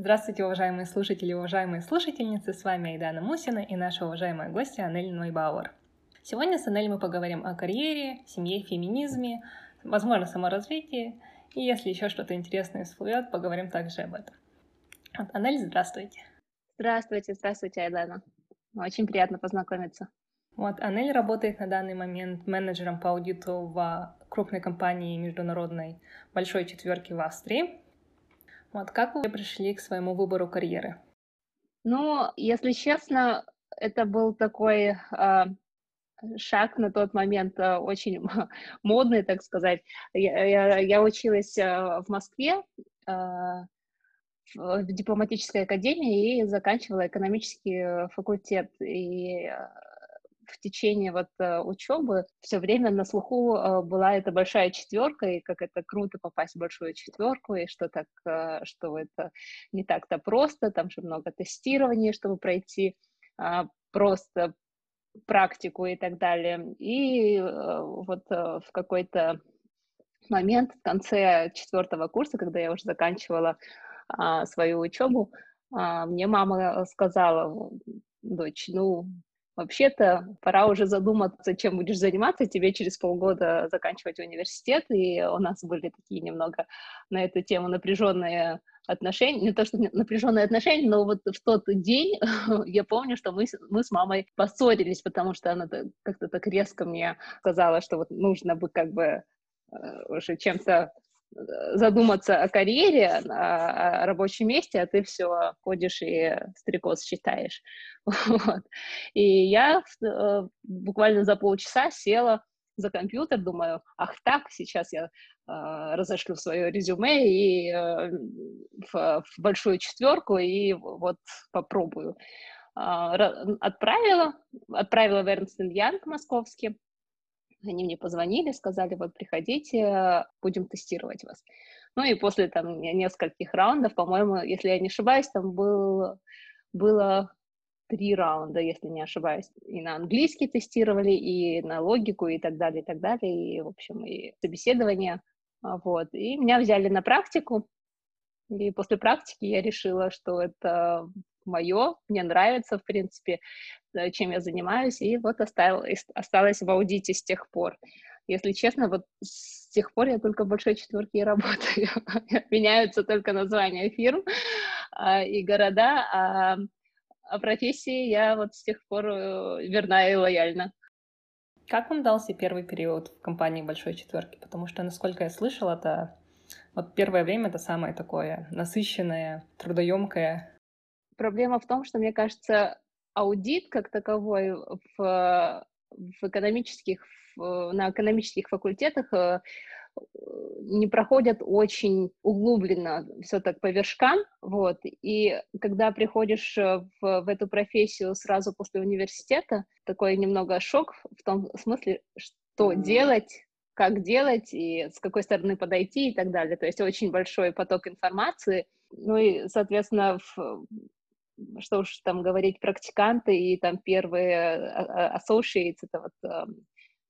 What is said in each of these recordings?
Здравствуйте, уважаемые слушатели и уважаемые слушательницы. С вами Айдана Мусина и наша уважаемая гостья Анель Нойбауэр. Сегодня с Анель мы поговорим о карьере, семье, феминизме, возможно, саморазвитии. И если еще что-то интересное всплывет, поговорим также об этом. Вот, Анель, здравствуйте. Здравствуйте, здравствуйте, Айдана. Очень приятно познакомиться. Вот, Анель работает на данный момент менеджером по аудиту в крупной компании международной большой четверки в Австрии. Вот как вы пришли к своему выбору карьеры? Ну, если честно, это был такой э, шаг на тот момент э, очень модный, так сказать. Я, я, я училась э, в Москве э, в дипломатической академии и заканчивала экономический факультет. И в течение вот э, учебы все время на слуху э, была эта большая четверка, и как это круто попасть в большую четверку, и что так, э, что это не так-то просто, там же много тестирований, чтобы пройти а, просто практику и так далее. И вот в какой-то момент в конце четвертого курса, когда я уже заканчивала а, свою учебу, а, мне мама сказала, дочь, ну, Вообще-то пора уже задуматься, чем будешь заниматься. Тебе через полгода заканчивать университет, и у нас были такие немного на эту тему напряженные отношения, не то что напряженные отношения, но вот в тот день я помню, что мы, мы с мамой поссорились, потому что она как-то так резко мне сказала, что вот нужно бы как бы э, уже чем-то задуматься о карьере, о, рабочем месте, а ты все ходишь и стрекоз считаешь. Вот. И я э, буквально за полчаса села за компьютер, думаю, ах так, сейчас я э, разошлю свое резюме и э, в, в большую четверку и вот попробую. Э, отправила, отправила в Эрнст Янг московский, они мне позвонили, сказали, вот приходите, будем тестировать вас. Ну и после там нескольких раундов, по-моему, если я не ошибаюсь, там был, было три раунда, если не ошибаюсь. И на английский тестировали, и на логику, и так далее, и так далее. И, в общем, и собеседование. А, вот. И меня взяли на практику. И после практики я решила, что это мое, мне нравится, в принципе, э, чем я занимаюсь, и вот оставил, осталась в аудите с тех пор. Если честно, вот с тех пор я только в большой четверке и работаю. Меняются только названия фирм а, и города, а, а профессии я вот с тех пор э, верна и лояльна. Как вам дался первый период в компании Большой Четверки? Потому что, насколько я слышала, это вот первое время это самое такое насыщенное, трудоемкое проблема в том, что, мне кажется, аудит как таковой в, в экономических, в, на экономических факультетах э, не проходят очень углубленно, все так по вершкам, вот, и когда приходишь в, в эту профессию сразу после университета, такой немного шок в том смысле, что делать, как делать и с какой стороны подойти и так далее, то есть очень большой поток информации, ну и, соответственно, в, что уж там говорить, практиканты и там первые а, а, associates, это вот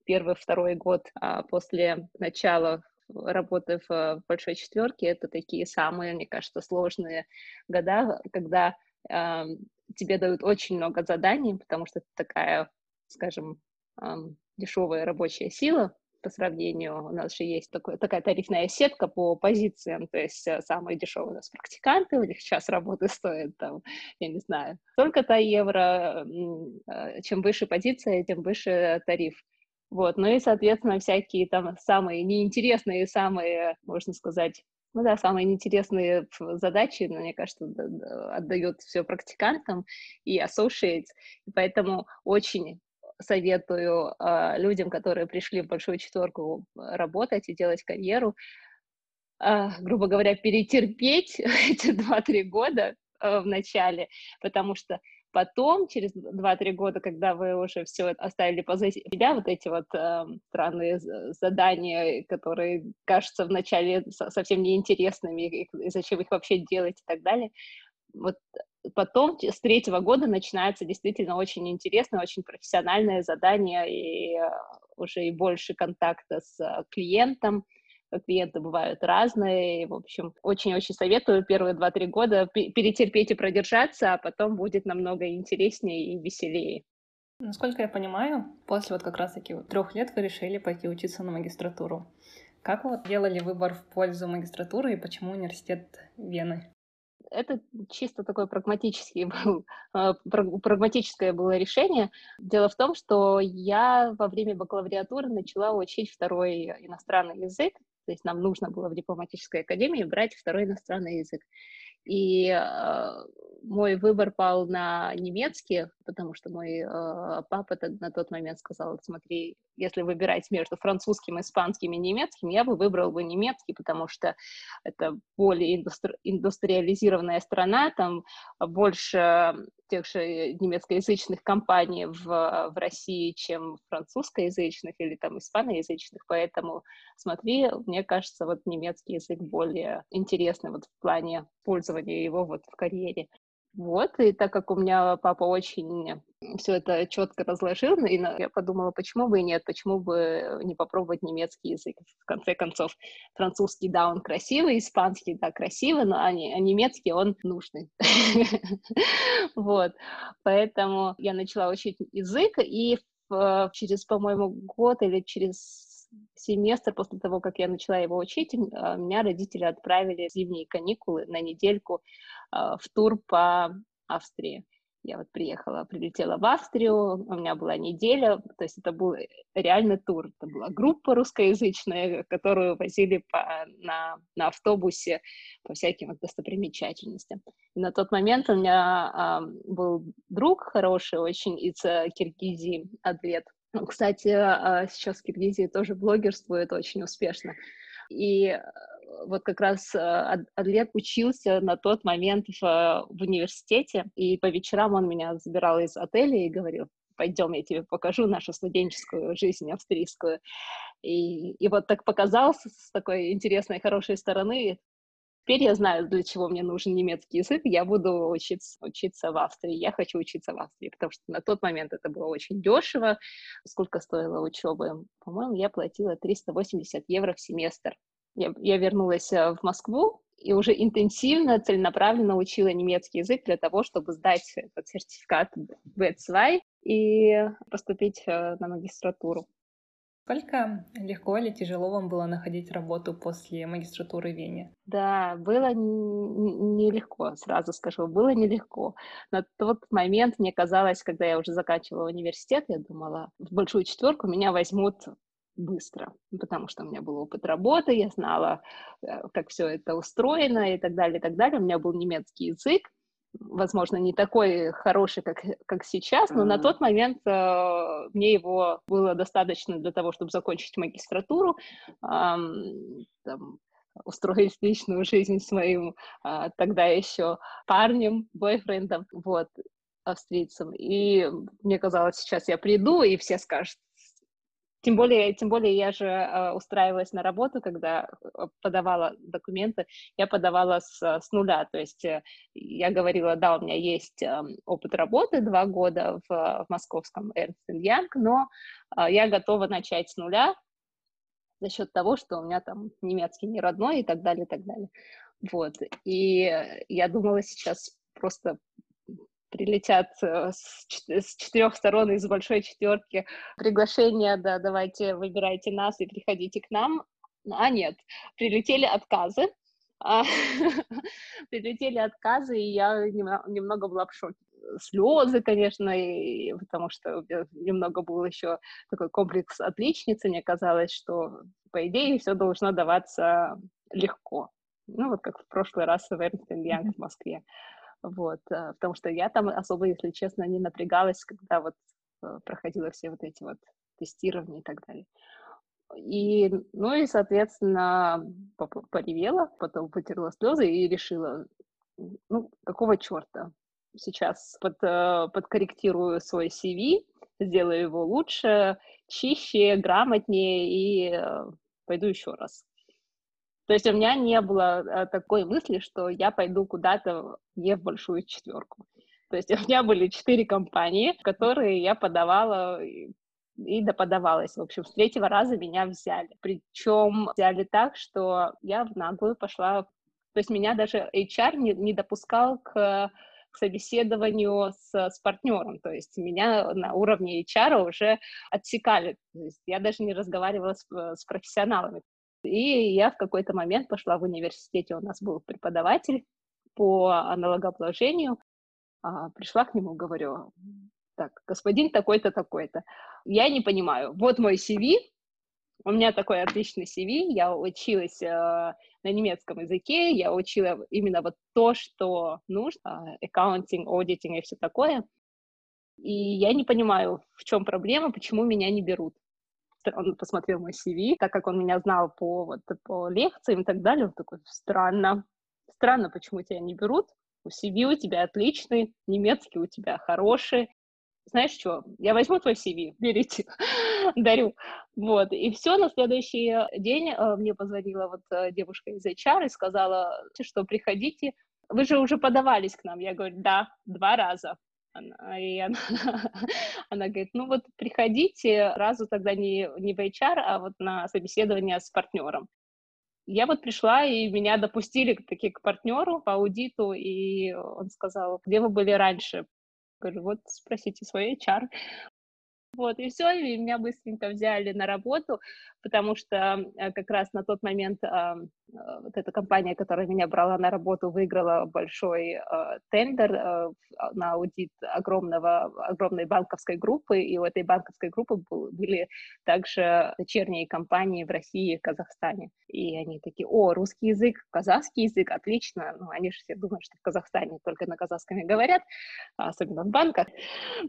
первый, второй год а, после начала работы в большой четверке, это такие самые, мне кажется, сложные года, когда э, тебе дают очень много заданий, потому что это такая, скажем, э, дешевая рабочая сила, по сравнению, у нас же есть такой, такая тарифная сетка по позициям, то есть э, самые дешевые у нас практиканты, у них сейчас работы стоят там, я не знаю, столько-то евро, э, чем выше позиция, тем выше тариф. Вот, ну и, соответственно, всякие там самые неинтересные, самые, можно сказать, ну да, самые неинтересные задачи, ну, мне кажется, отдают все практикантам и associates, и поэтому очень советую э, людям, которые пришли в большую четверку работать и делать карьеру, э, грубо говоря, перетерпеть эти 2-3 года э, в начале, потому что потом, через 2-3 года, когда вы уже все оставили позади себя, вот эти вот э, странные задания, которые кажутся вначале совсем неинтересными, и зачем их вообще делать и так далее, вот потом с третьего года начинается действительно очень интересное, очень профессиональное задание и э, уже и больше контакта с клиентом, клиенты бывают разные. В общем, очень-очень советую первые два-три года перетерпеть и продержаться, а потом будет намного интереснее и веселее. Насколько я понимаю, после вот как раз-таки трех лет вы решили пойти учиться на магистратуру. Как вы делали выбор в пользу магистратуры и почему университет Вены? Это чисто такое прагматический был, а, прагматическое было решение. Дело в том, что я во время бакалавриатуры начала учить второй иностранный язык, то есть нам нужно было в дипломатической академии брать второй иностранный язык. И э, мой выбор пал на немецкий, потому что мой э, папа на тот момент сказал, смотри, если выбирать между французским, испанским и немецким, я бы выбрал бы немецкий, потому что это более индустри- индустриализированная страна, там больше тех же немецкоязычных компаний в, в России, чем французскоязычных или там испаноязычных, поэтому смотри, мне кажется, вот немецкий язык более интересный вот в плане пользования его вот в карьере. Вот, и так как у меня папа очень все это четко разложил, и я подумала, почему бы и нет, почему бы не попробовать немецкий язык. В конце концов, французский, да, он красивый, испанский, да, красивый, но а, а немецкий он нужный. Вот, поэтому я начала учить язык, и через, по-моему, год или через семестр после того, как я начала его учить, а, меня родители отправили в зимние каникулы на недельку а, в тур по Австрии. Я вот приехала, прилетела в Австрию, у меня была неделя, то есть это был реальный тур. Это была группа русскоязычная, которую возили по, на, на автобусе по всяким вот достопримечательностям. И на тот момент у меня а, был друг хороший очень из э, Киргизии, Адвет. Кстати, а, сейчас в Киргизии тоже блогерствует очень успешно. И вот как раз э, Адлет учился на тот момент в, в университете, и по вечерам он меня забирал из отеля и говорил, пойдем, я тебе покажу нашу студенческую жизнь австрийскую. И, и вот так показал с такой интересной, хорошей стороны. Теперь я знаю, для чего мне нужен немецкий язык, я буду учиться, учиться в Австрии. Я хочу учиться в Австрии, потому что на тот момент это было очень дешево. Сколько стоила учеба? По-моему, я платила 380 евро в семестр. Я, я вернулась э, в Москву и уже интенсивно, целенаправленно учила немецкий язык для того, чтобы сдать этот сертификат B2 и поступить э, на магистратуру. Сколько легко или тяжело вам было находить работу после магистратуры в Вене? Да, было нелегко, сразу скажу, было нелегко. На тот момент мне казалось, когда я уже заканчивала университет, я думала, в большую четверку меня возьмут быстро, потому что у меня был опыт работы, я знала, э, как все это устроено и так далее, и так далее. У меня был немецкий язык, возможно, не такой хороший, как, как сейчас, но mm-hmm. на тот момент э, мне его было достаточно для того, чтобы закончить магистратуру, э, там, устроить личную жизнь своим э, тогда еще парнем, бойфрендом, вот, австрийцем. И мне казалось, сейчас я приду, и все скажут, тем более, тем более я же э, устраивалась на работу, когда э, подавала документы, я подавала с, с нуля, то есть э, я говорила, да, у меня есть э, опыт работы, два года в, в московском Ernst Young, но э, я готова начать с нуля за счет того, что у меня там немецкий не родной и так далее, и так далее. Вот, и я думала сейчас просто прилетят э, с четырех сторон из большой четверки приглашения, да, давайте выбирайте нас и приходите к нам. А нет, прилетели отказы, а, прилетели отказы, и я немного была в шоке. Слезы, конечно, и, потому что немного был еще такой комплекс отличницы. Мне казалось, что, по идее, все должно даваться легко. Ну, вот как в прошлый раз в Эрнст Янг в Москве. Вот, э, потому что я там особо, если честно, не напрягалась, когда вот э, проходила все вот эти вот тестирования и так далее. И, ну и, соответственно, поревела, потом потерла слезы и решила, ну, какого черта? Сейчас под, э, подкорректирую свой CV, сделаю его лучше, чище, грамотнее и пойду еще раз. То есть у меня не было э, такой мысли, что я пойду куда-то не в большую четверку. То есть у меня были четыре компании, которые я подавала и доподавалась. В общем, с третьего раза меня взяли. Причем взяли так, что я в наглую пошла... То есть меня даже HR не, не допускал к к собеседованию с, с партнером. То есть меня на уровне HR уже отсекали. То есть я даже не разговаривала с, с профессионалами. И я в какой-то момент пошла в университете, у нас был преподаватель по налогообложению, а, пришла к нему, говорю, так, господин такой-то, такой-то, я не понимаю, вот мой CV, у меня такой отличный CV, я училась э, на немецком языке, я учила именно вот то, что нужно, accounting, auditing и все такое, и я не понимаю, в чем проблема, почему меня не берут он посмотрел мой CV, так как он меня знал по, вот, по лекциям и так далее, он такой, странно, странно, почему тебя не берут, у CV у тебя отличный, немецкий у тебя хороший, знаешь что, я возьму твой CV, берите, дарю. Вот, и все, на следующий день э, мне позвонила вот э, девушка из HR и сказала, что приходите, вы же уже подавались к нам. Я говорю, да, два раза. Она, и она, она говорит, ну вот приходите разу тогда не, не в HR, а вот на собеседование с партнером. Я вот пришла, и меня допустили таки к партнеру по аудиту, и он сказал, где вы были раньше? Говорю, вот спросите свой HR. Вот, и все, и меня быстренько взяли на работу, потому что э, как раз на тот момент э, вот эта компания, которая меня брала на работу, выиграла большой э, тендер на аудит огромного, огромной банковской группы, и у этой банковской группы был, были также дочерние компании в России и Казахстане. И они такие, о, русский язык, казахский язык, отлично. Ну, они же все думают, что в Казахстане только на казахском и говорят, особенно в банках.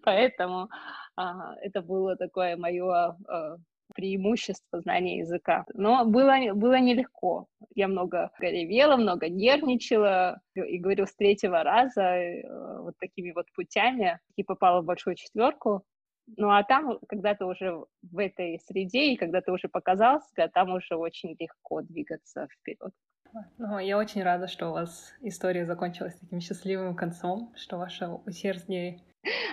Поэтому а, это было такое мое а, преимущество знания языка. Но было, было нелегко. Я много ревела, много нервничала, и говорю, с третьего раза э, вот такими вот путями и попала в большую четверку. Ну а там, когда ты уже в этой среде, и когда ты уже показал себя, там уже очень легко двигаться вперед. Ну, я очень рада, что у вас история закончилась таким счастливым концом, что ваше усердие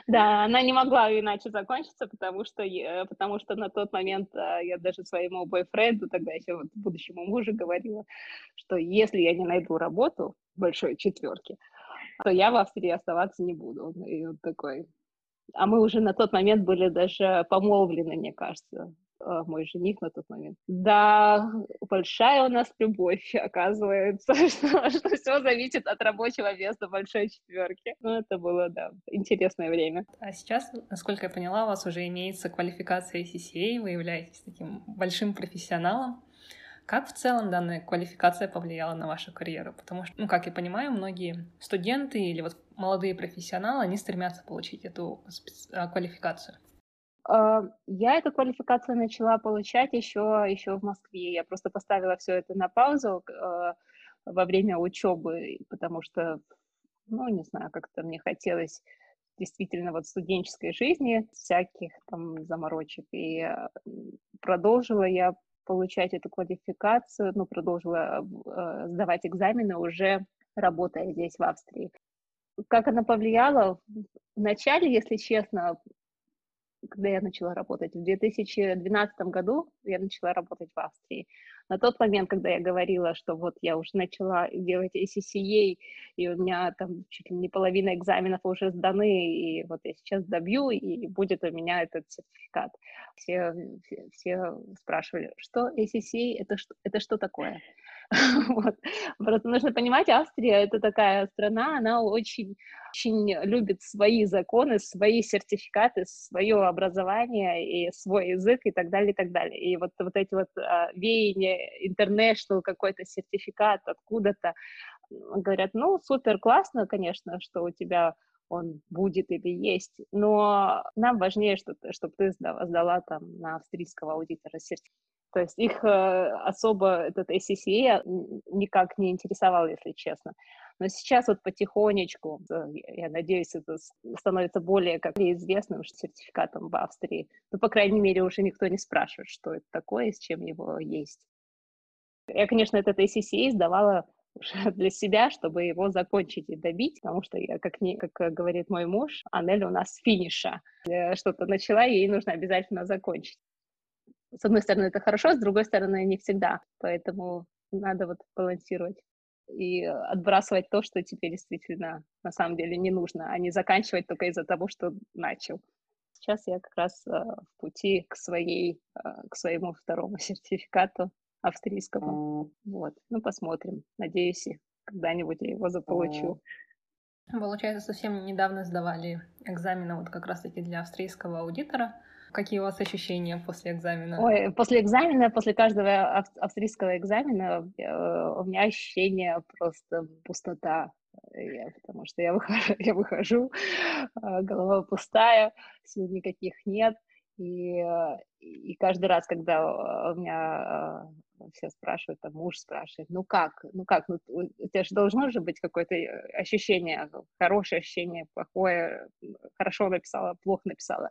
да, она не могла иначе закончиться, потому что, потому что на тот момент а, я даже своему бойфренду, тогда еще вот будущему мужу говорила, что если я не найду работу большой четверке, то я в Австрии оставаться не буду. И вот такой. А мы уже на тот момент были даже помолвлены, мне кажется. А, мой жених на тот момент. Да, большая у нас любовь, оказывается, что, что все зависит от рабочего места большой четверки. Ну, это было, да, интересное время. А сейчас, насколько я поняла, у вас уже имеется квалификация CCA, вы являетесь таким большим профессионалом. Как в целом данная квалификация повлияла на вашу карьеру? Потому что, ну, как я понимаю, многие студенты или вот молодые профессионалы, они стремятся получить эту а, квалификацию. А, я эту квалификацию начала получать еще, еще в Москве. Я просто поставила все это на паузу э, во время учебы, потому что, ну, не знаю, как-то мне хотелось действительно вот студенческой жизни, всяких там заморочек. И э, продолжила я получать эту квалификацию, ну, продолжила сдавать экзамены уже работая здесь, в Австрии. Как она повлияла? Вначале, если честно, когда я начала работать. В 2012 году я начала работать в Австрии. На тот момент, когда я говорила, что вот я уже начала делать ACCA, и у меня там чуть ли не половина экзаменов уже сданы, и вот я сейчас добью, и будет у меня этот сертификат. Все, все, все спрашивали, что ACCA, это что, это что такое? Вот. Просто нужно понимать, Австрия — это такая страна, она очень, очень любит свои законы, свои сертификаты, свое образование и свой язык и так далее, и так далее. И вот, вот эти вот а, веяния, international какой-то сертификат откуда-то, говорят, ну, супер классно, конечно, что у тебя он будет или есть, но нам важнее, чтобы, чтобы ты сдала, сдала там на австрийского аудитора сертификат. То есть их э, особо этот ACCA никак не интересовал, если честно. Но сейчас вот потихонечку, э, я надеюсь, это становится более как известным сертификатом в Австрии. Ну, по крайней мере, уже никто не спрашивает, что это такое с чем его есть. Я, конечно, этот ACCA сдавала для себя, чтобы его закончить и добить, потому что, я, как, не, как говорит мой муж, Анель у нас финиша. Что-то начала, ей нужно обязательно закончить. С одной стороны, это хорошо, с другой стороны, не всегда. Поэтому надо вот балансировать и отбрасывать то, что тебе действительно на самом деле не нужно, а не заканчивать только из-за того, что начал. Сейчас я как раз э, в пути к своей, э, к своему второму сертификату австрийскому. Вот, ну посмотрим. Надеюсь, когда-нибудь я его заполучу. Получается, совсем недавно сдавали экзамены вот как раз-таки для австрийского аудитора. Какие у вас ощущения после экзамена? Ой, после экзамена, после каждого австрийского экзамена э, у меня ощущение просто пустота. Я, потому что я выхожу, я выхожу, а, голова пустая, сил никаких нет. И, и каждый раз, когда у меня а, все спрашивают, там муж спрашивает, ну как, ну как, ну, у тебя же должно же быть какое-то э, ощущение, хорошее ощущение, плохое, хорошо написала, плохо написала.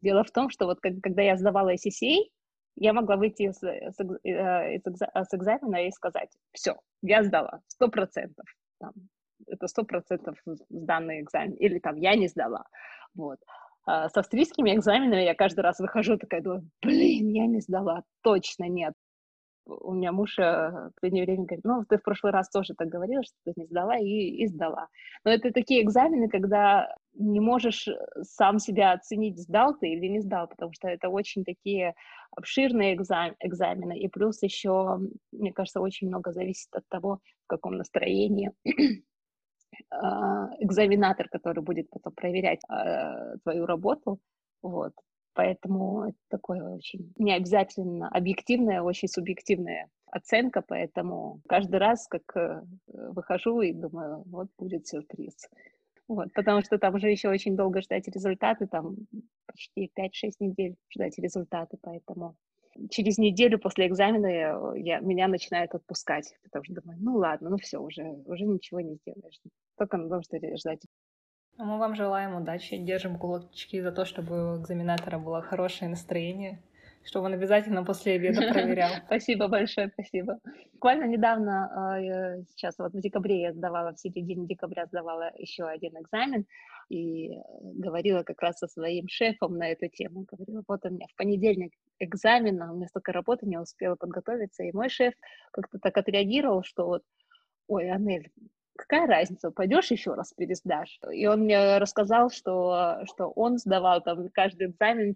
Дело в том, что вот когда я сдавала SCCA, я могла выйти с, с, э, с экзамена и сказать, все, я сдала, сто процентов, это сто процентов сданный экзамен, или там я не сдала, вот. А с австрийскими экзаменами я каждый раз выхожу такая, думаю, блин, я не сдала, точно нет у меня муж э, в последнее время говорит, ну, ты в прошлый раз тоже так говорила, что ты не сдала, и, и сдала. Но это такие экзамены, когда не можешь э, сам себя оценить, сдал ты или не сдал, потому что это очень такие обширные экзам, экзамены, и плюс еще, мне кажется, очень много зависит от того, в каком настроении а, экзаменатор, который будет потом проверять э, твою работу, вот, Поэтому это такое очень не обязательно объективная, очень субъективная оценка, поэтому каждый раз, как э, выхожу и думаю, вот будет сюрприз. Вот, потому что там уже еще очень долго ждать результаты, там почти 5-6 недель ждать результаты, поэтому через неделю после экзамена я, я, меня начинает отпускать, потому что думаю, ну ладно, ну все, уже, уже ничего не сделаешь, только надо ждать мы вам желаем удачи, держим кулачки за то, чтобы у экзаменатора было хорошее настроение, чтобы он обязательно после обеда проверял. Спасибо большое, спасибо. Буквально недавно, а, сейчас вот в декабре я сдавала, в середине декабря сдавала еще один экзамен и говорила как раз со своим шефом на эту тему. Говорила, вот у меня в понедельник экзамен, а у меня столько работы, не успела подготовиться. И мой шеф как-то так отреагировал, что вот, ой, Анель, какая разница, пойдешь еще раз пересдашь. И он мне рассказал, что, что он сдавал там каждый экзамен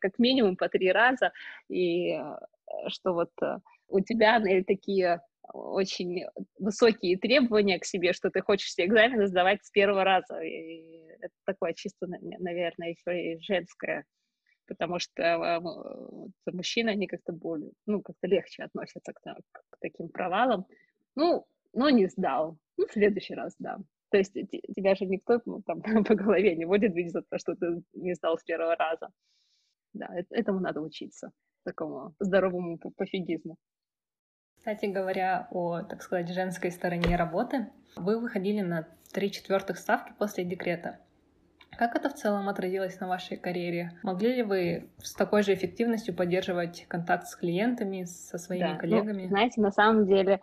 как минимум по три раза, и э, что вот э, у тебя такие очень высокие требования к себе, что ты хочешь все экзамены сдавать с первого раза. И это такое чисто, наверное, еще и женское потому что э, мужчины, они как-то более, ну, как-то легче относятся к, к таким провалам. Ну, но не сдал. Ну, в следующий раз дам. То есть тебя же никто ну, там, по голове не будет видеть за то, что ты не сдал с первого раза. Да, этому надо учиться, такому здоровому пофигизму. Кстати говоря о, так сказать, женской стороне работы, вы выходили на три четвертых ставки после декрета. Как это в целом отразилось на вашей карьере? Могли ли вы с такой же эффективностью поддерживать контакт с клиентами, со своими да. Ну, коллегами? Ну, знаете, на самом деле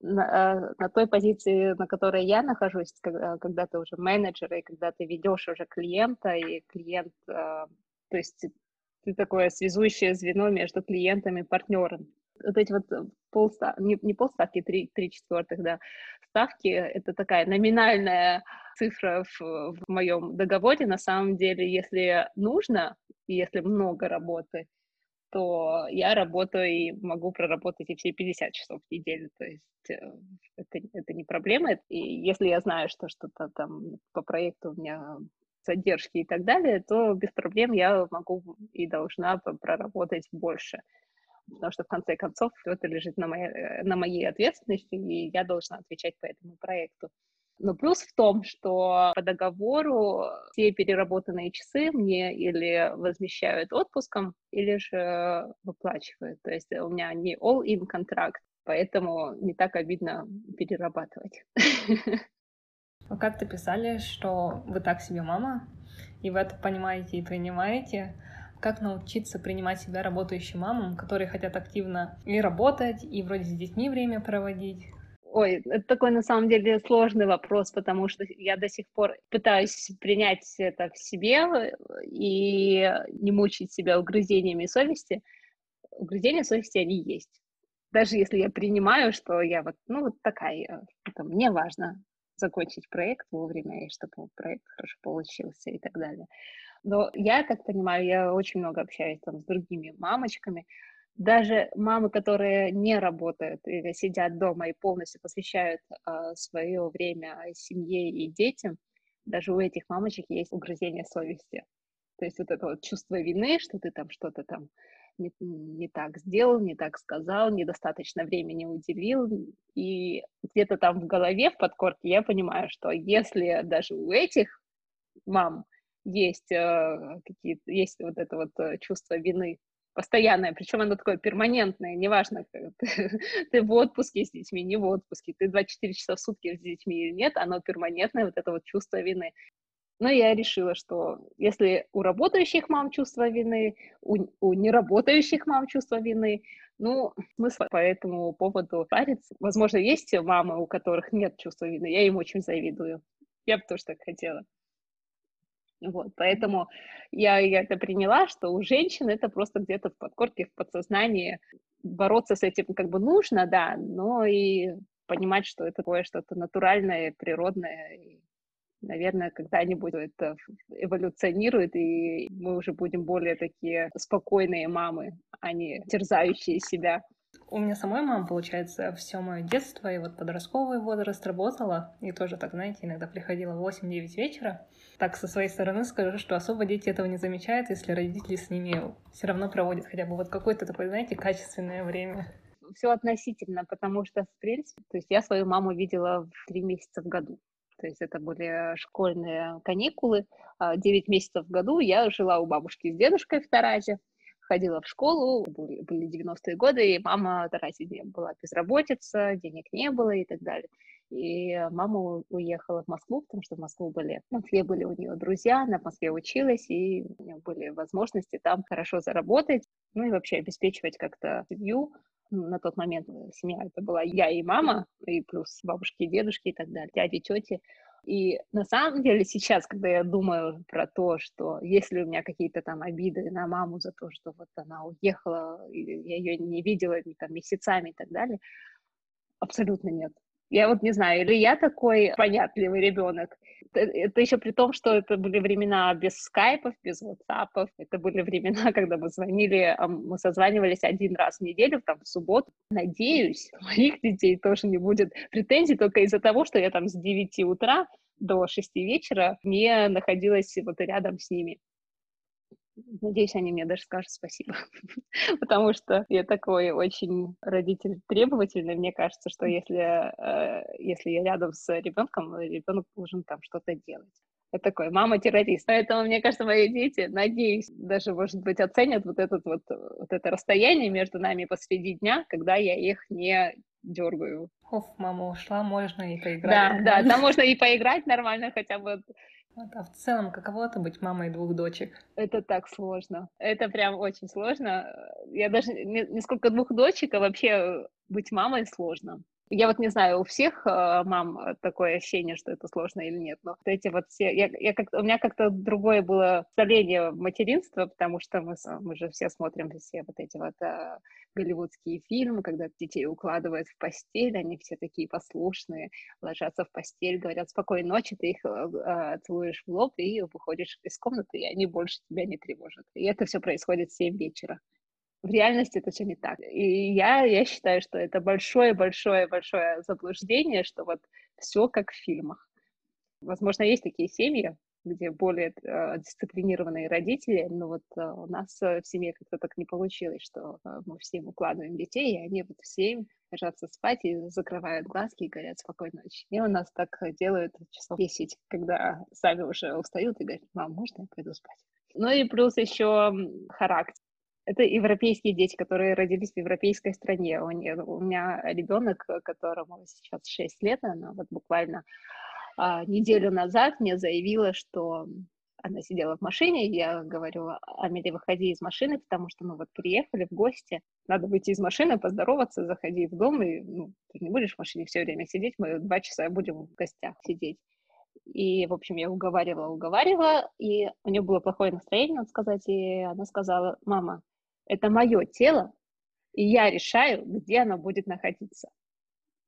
на, э, на той позиции, на которой я нахожусь, когда, когда ты уже менеджер, и когда ты ведешь уже клиента, и клиент, э, то есть ты такое связующее звено между клиентом и партнером. Вот эти вот полставки, не, не полставки, три, три четвертых, да, ставки, это такая номинальная цифра в, в моем договоре. На самом деле, если нужно, и если много работы, то я работаю и могу проработать и все 50 часов в неделю. То есть э, это, это не проблема. И если я знаю, что что-то там по проекту у меня задержки и так далее, то без проблем я могу и должна проработать больше. Потому что в конце концов это лежит на моей, э, на моей ответственности, и я должна отвечать по этому проекту. Но плюс в том, что по договору все переработанные часы мне или возмещают отпуском, или же выплачивают. То есть у меня не all-in контракт, поэтому не так обидно перерабатывать. Вы как-то писали, что вы так себе мама, и вы это понимаете и принимаете. Как научиться принимать себя работающей мамам, которые хотят активно и работать, и вроде с детьми время проводить? Ой, это такой на самом деле сложный вопрос, потому что я до сих пор пытаюсь принять это в себе э, и не мучить себя угрызениями совести. Угрызения совести, они есть. Даже если я принимаю, что я вот, ну, вот такая, это мне важно закончить проект вовремя, и чтобы проект хорошо получился и так далее. Но я так понимаю, я очень много общаюсь там с другими мамочками, даже мамы, которые не работают или сидят дома и полностью посвящают э, свое время семье и детям, даже у этих мамочек есть угрызение совести. То есть вот это вот чувство вины, что ты там что-то там не, не так сделал, не так сказал, недостаточно времени уделил. И где-то там в голове, в подкорке я понимаю, что если даже у этих мам есть э, какие-то, есть вот это вот э, чувство вины постоянное, причем оно такое перманентное, неважно, ты, ты в отпуске с детьми, не в отпуске, ты 24 часа в сутки с детьми или нет, оно перманентное, вот это вот чувство вины. Но я решила, что если у работающих мам чувство вины, у, у неработающих мам чувство вины, ну, смысла по этому поводу париться. Возможно, есть мамы, у которых нет чувства вины, я им очень завидую. Я бы тоже так хотела. Вот, поэтому я, я это приняла, что у женщин это просто где-то в подкорке, в подсознании. Бороться с этим как бы нужно, да, но и понимать, что это такое что-то натуральное, природное. И, наверное, когда-нибудь это эволюционирует, и мы уже будем более такие спокойные мамы, а не терзающие себя. У меня самой мама, получается, все мое детство и вот подростковый возраст работала, и тоже так, знаете, иногда приходила в 8-9 вечера. Так, со своей стороны скажу, что особо дети этого не замечают, если родители с ними все равно проводят хотя бы вот какое-то такое, знаете, качественное время. Все относительно, потому что, в принципе, то есть я свою маму видела в три месяца в году. То есть это были школьные каникулы. 9 а месяцев в году я жила у бабушки с дедушкой в Таразе ходила в школу, были, были 90-е годы, и мама Тарасе была безработица, денег не было и так далее. И мама уехала в Москву, потому что в Москву были, в Москве были у нее друзья, она в Москве училась, и у нее были возможности там хорошо заработать, ну и вообще обеспечивать как-то семью. На тот момент семья это была я и мама, и плюс бабушки и дедушки и так далее, дяди, тети. И на самом деле сейчас, когда я думаю про то, что если у меня какие-то там обиды на маму за то, что вот она уехала, я ее не видела там, месяцами и так далее, абсолютно нет. Я вот не знаю, или я такой понятливый ребенок. Это, это еще при том, что это были времена без скайпов, без ватсапов. Это были времена, когда мы звонили, а мы созванивались один раз в неделю, там, в субботу. Надеюсь, у моих детей тоже не будет претензий только из-за того, что я там с 9 утра до 6 вечера не находилась вот рядом с ними. Надеюсь, они мне даже скажут спасибо, потому что я такой очень родитель требовательный. Мне кажется, что если, э, если я рядом с ребенком, ребенок должен там что-то делать. Это такой мама-террорист. Поэтому, мне кажется, мои дети, надеюсь, даже, может быть, оценят вот, этот вот, вот это расстояние между нами посреди дня, когда я их не дергаю. Оф, мама ушла, можно и поиграть. Да, да, там можно и поиграть нормально, хотя бы а в целом, каково это быть мамой двух дочек? Это так сложно. Это прям очень сложно. Я даже не, не сколько двух дочек, а вообще быть мамой сложно. Я вот не знаю, у всех э, мам такое ощущение, что это сложно или нет, но вот эти вот все... Я, я как у меня как-то другое было представление материнства, потому что мы, мы же все смотрим все вот эти вот э, голливудские фильмы, когда детей укладывают в постель, они все такие послушные, ложатся в постель, говорят спокойной ночи, ты их э, целуешь в лоб и выходишь из комнаты, и они больше тебя не тревожат. И это все происходит в 7 вечера в реальности это все не так. И я, я считаю, что это большое-большое-большое заблуждение, что вот все как в фильмах. Возможно, есть такие семьи, где более э, дисциплинированные родители, но вот э, у нас э, в семье как-то так не получилось, что э, мы всем укладываем детей, и они вот все ложатся спать и закрывают глазки и говорят спокойной ночи. И у нас так делают часов 10, когда сами уже устают и говорят, мам, можно я пойду спать? Ну и плюс еще характер. Это европейские дети, которые родились в европейской стране. У меня ребенок, которому сейчас 6 лет, она вот буквально а, неделю назад мне заявила, что она сидела в машине, я говорю, Амели, выходи из машины, потому что, ну, вот приехали в гости, надо выйти из машины, поздороваться, заходи в дом, и, ну, ты не будешь в машине все время сидеть, мы два часа будем в гостях сидеть. И, в общем, я уговаривала, уговаривала, и у нее было плохое настроение, надо сказать, и она сказала, мама, это мое тело, и я решаю, где оно будет находиться.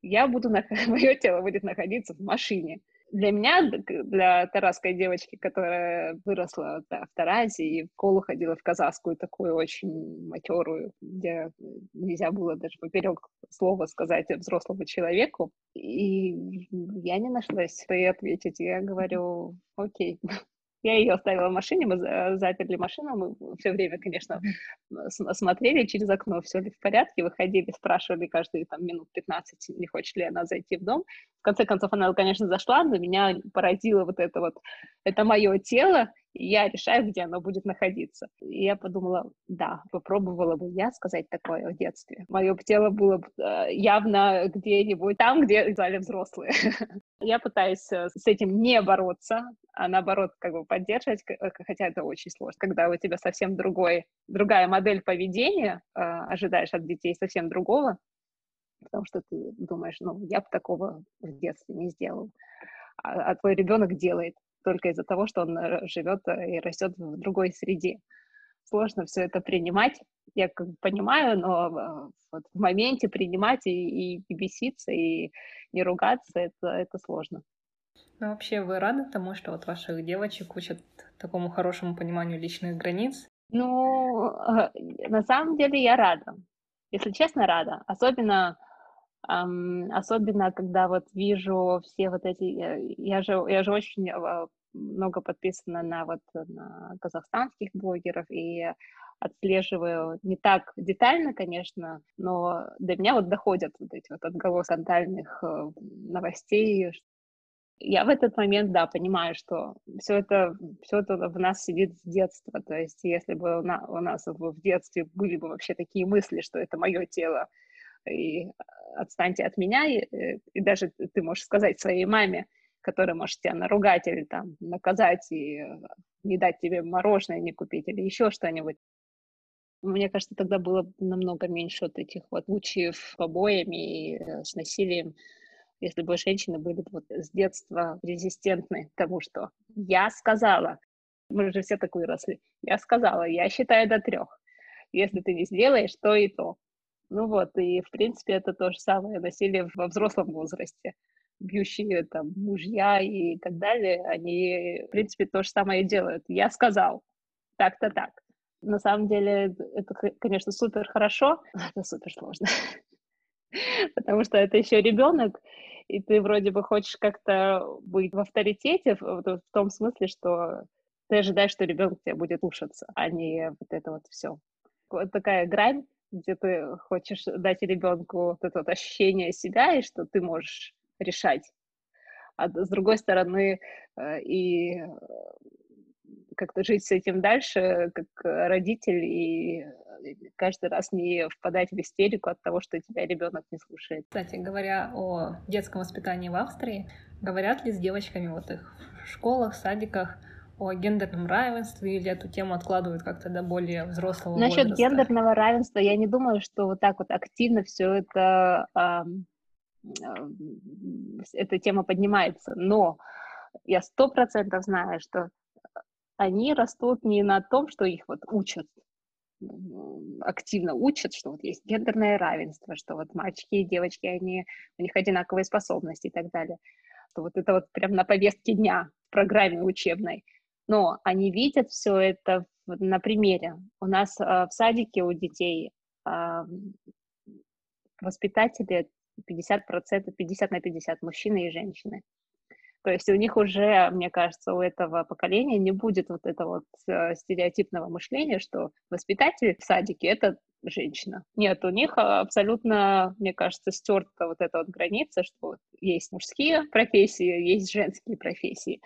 Я буду, мое тело будет находиться в машине для меня, для тарасской девочки, которая выросла да, в Таразе и в школу ходила в казахскую, такую очень матерую, где нельзя было даже поперек слова сказать взрослому человеку. И я не нашлась, что ответить. Я говорю, окей, я ее оставила в машине, мы заперли машину, мы все время, конечно, смотрели через окно, все ли в порядке, выходили, спрашивали каждые там минут 15, не хочет ли она зайти в дом. В конце концов, она, конечно, зашла, но меня поразило вот это вот, это мое тело, я решаю, где оно будет находиться. И я подумала, да, попробовала бы я сказать такое в детстве. Мое тело было бы э, явно где-нибудь там, где взяли взрослые. Я пытаюсь э, с этим не бороться, а наоборот как бы поддерживать, э, хотя это очень сложно, когда у тебя совсем другой, другая модель поведения, ожидаешь от детей совсем другого, потому что ты думаешь, ну, я бы такого в детстве не сделал, а, а твой ребенок делает только из-за того, что он э, живет э, и растет в другой среде. Сложно все это принимать, я как бы понимаю, но э, вот в моменте принимать и, и беситься, и не ругаться, это, это сложно. Ну, вообще, вы рады тому, что вот ваших девочек учат такому хорошему пониманию личных границ? Ну, на самом деле я рада. Если честно, рада. Особенно особенно когда вот вижу все вот эти, я же, я же очень а, много подписана на вот на казахстанских блогеров и отслеживаю не так детально, конечно, но до меня вот доходят вот эти вот отголоски скандальных э, новостей. Я в этот момент, да, понимаю, что все это, все это в нас сидит с детства. То есть если бы у нас, у нас в детстве были бы вообще такие мысли, что это мое тело, и отстаньте от меня, и, э, и даже ты можешь сказать своей маме, которая может тебя наругать или там наказать и э, не дать тебе мороженое не купить или еще что-нибудь. Мне кажется, тогда было намного меньше вот этих вот случаев побоями и э, с насилием, если бы женщины были вот с детства резистентны к тому, что я сказала, мы же все так выросли, я сказала, я считаю до трех. Если ты не сделаешь, то и то. Ну вот, и в принципе это то же самое насилие во взрослом возрасте. Бьющие там мужья и так далее, они, в принципе, то же самое делают. Я сказал, так-то так. На самом деле, это, конечно, супер хорошо, это супер сложно. Потому что это еще ребенок, и ты вроде бы хочешь как-то быть в авторитете, в том смысле, что ты ожидаешь, что ребенок тебя будет слушаться, а не вот это вот все. Вот такая грань, где ты хочешь дать ребенку вот это вот ощущение себя и что ты можешь решать. А с другой стороны, э, и э, как-то жить с этим дальше, как родитель, и каждый раз не впадать в истерику от того, что тебя ребенок не слушает. Кстати, говоря о детском воспитании в Австрии, говорят ли с девочками вот их в школах, садиках, о гендерном равенстве или эту тему откладывают как-то до более взрослого Насчет возраста? гендерного равенства я не думаю, что вот так вот активно все это э, э, эта тема поднимается, но я сто процентов знаю, что они растут не на том, что их вот учат, активно учат, что вот есть гендерное равенство, что вот мальчики и девочки, они, у них одинаковые способности и так далее. Что вот это вот прям на повестке дня в программе учебной но они видят все это на примере. У нас э, в садике у детей э, воспитатели 50%, 50 на 50, мужчины и женщины. То есть у них уже, мне кажется, у этого поколения не будет вот этого вот э, стереотипного мышления, что воспитатель в садике — это женщина. Нет, у них абсолютно, мне кажется, стерта вот эта вот граница, что есть мужские профессии, есть женские профессии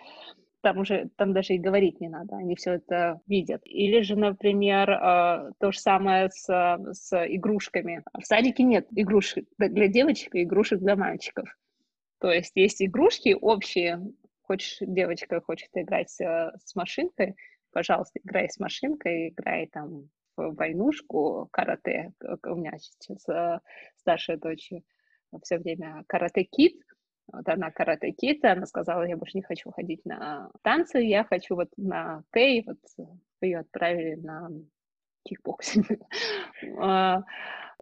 там уже, там даже и говорить не надо, они все это видят. Или же, например, э, то же самое с, с игрушками. В садике нет игрушек для девочек и игрушек для мальчиков. То есть есть игрушки общие, хочешь, девочка хочет играть э, с машинкой, пожалуйста, играй с машинкой, играй там в войнушку, карате. У меня сейчас э, старшая дочь все время Karate Kid, вот она Karate Kid, она сказала, я больше не хочу ходить на танцы, я хочу вот на тей, вот ее отправили на кикбоксинг. А,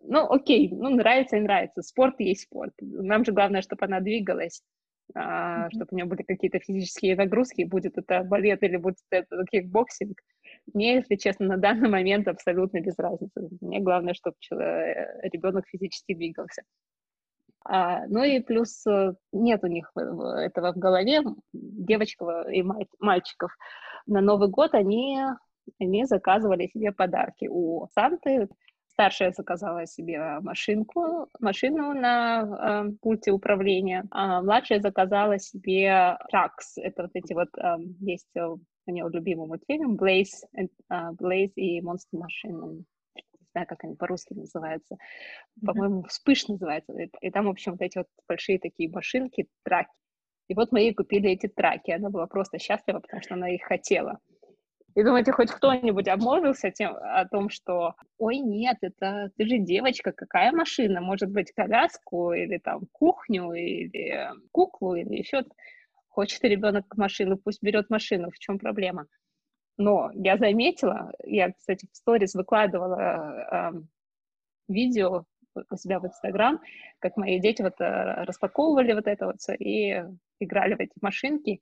ну, окей, ну, нравится и нравится. Спорт есть спорт. Нам же главное, чтобы она двигалась, mm-hmm. чтобы у нее были какие-то физические нагрузки, будет это балет или будет это кикбоксинг. Мне, если честно, на данный момент абсолютно без разницы. Мне главное, чтобы ребенок физически двигался. А, ну и плюс э, нет у них этого в голове, девочков и мальчиков. На Новый год они, они заказывали себе подарки у Санты. Старшая заказала себе машинку, машину на э, пульте управления, а младшая заказала себе тракс. Это вот эти вот э, есть у нее любимый мультфильм Blaze, э, Blaze и Monster Machine знаю, как они по-русски называются. По-моему, вспыш называется. И там, в общем, вот эти вот большие такие машинки, траки. И вот мы ей купили эти траки. Она была просто счастлива, потому что она их хотела. И думаете, хоть кто-нибудь обмолвился тем, о том, что «Ой, нет, это ты же девочка, какая машина? Может быть, коляску или там кухню, или куклу, или еще Хочет ребенок машину, пусть берет машину, в чем проблема?» Но я заметила, я, кстати, в сторис выкладывала э, видео у себя в Инстаграм, как мои дети вот э, распаковывали вот это вот все и играли в эти машинки.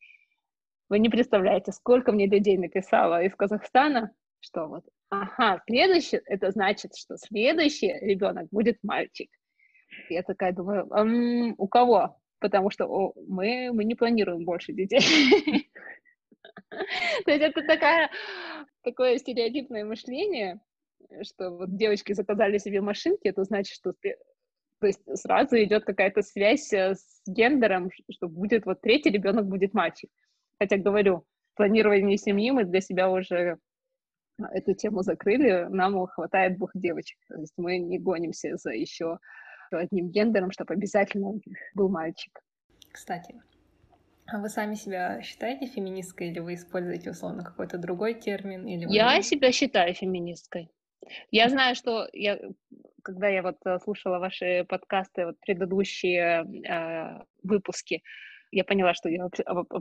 Вы не представляете, сколько мне людей написало из Казахстана, что вот, ага, следующий, это значит, что следующий ребенок будет мальчик. Я такая думаю, у кого? Потому что о, мы, мы не планируем больше детей. То есть это такая, такое стереотипное мышление, что вот девочки заказали себе машинки, это значит, что то есть сразу идет какая-то связь э, с гендером, что будет вот третий ребенок будет мальчик. Хотя говорю, планирование семьи мы для себя уже эту тему закрыли, нам хватает двух девочек. То есть мы не гонимся за еще одним гендером, чтобы обязательно был мальчик. Кстати, а вы сами себя считаете феминисткой или вы используете условно какой-то другой термин? Или вы... Я себя считаю феминисткой. Я знаю, что я, когда я вот э, слушала ваши подкасты, вот предыдущие э, выпуски, я поняла, что я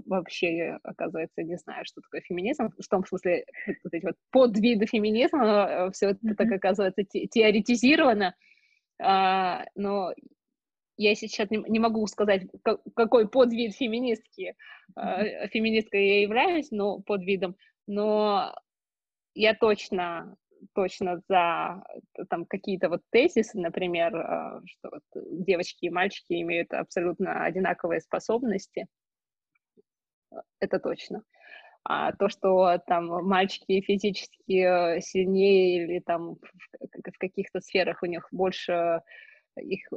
вообще, оказывается, не знаю, что такое феминизм. В том смысле, вот эти вот подвиды феминизма, э, все это mm-hmm. так оказывается теоретизировано. А, но я сейчас не, не могу сказать, какой подвид феминистки, э, феминисткой я являюсь, но подвидом, но я точно точно за там какие-то вот тезисы, например, э, что вот девочки и мальчики имеют абсолютно одинаковые способности, это точно. А то, что там мальчики физически сильнее или там в каких-то сферах у них больше их э,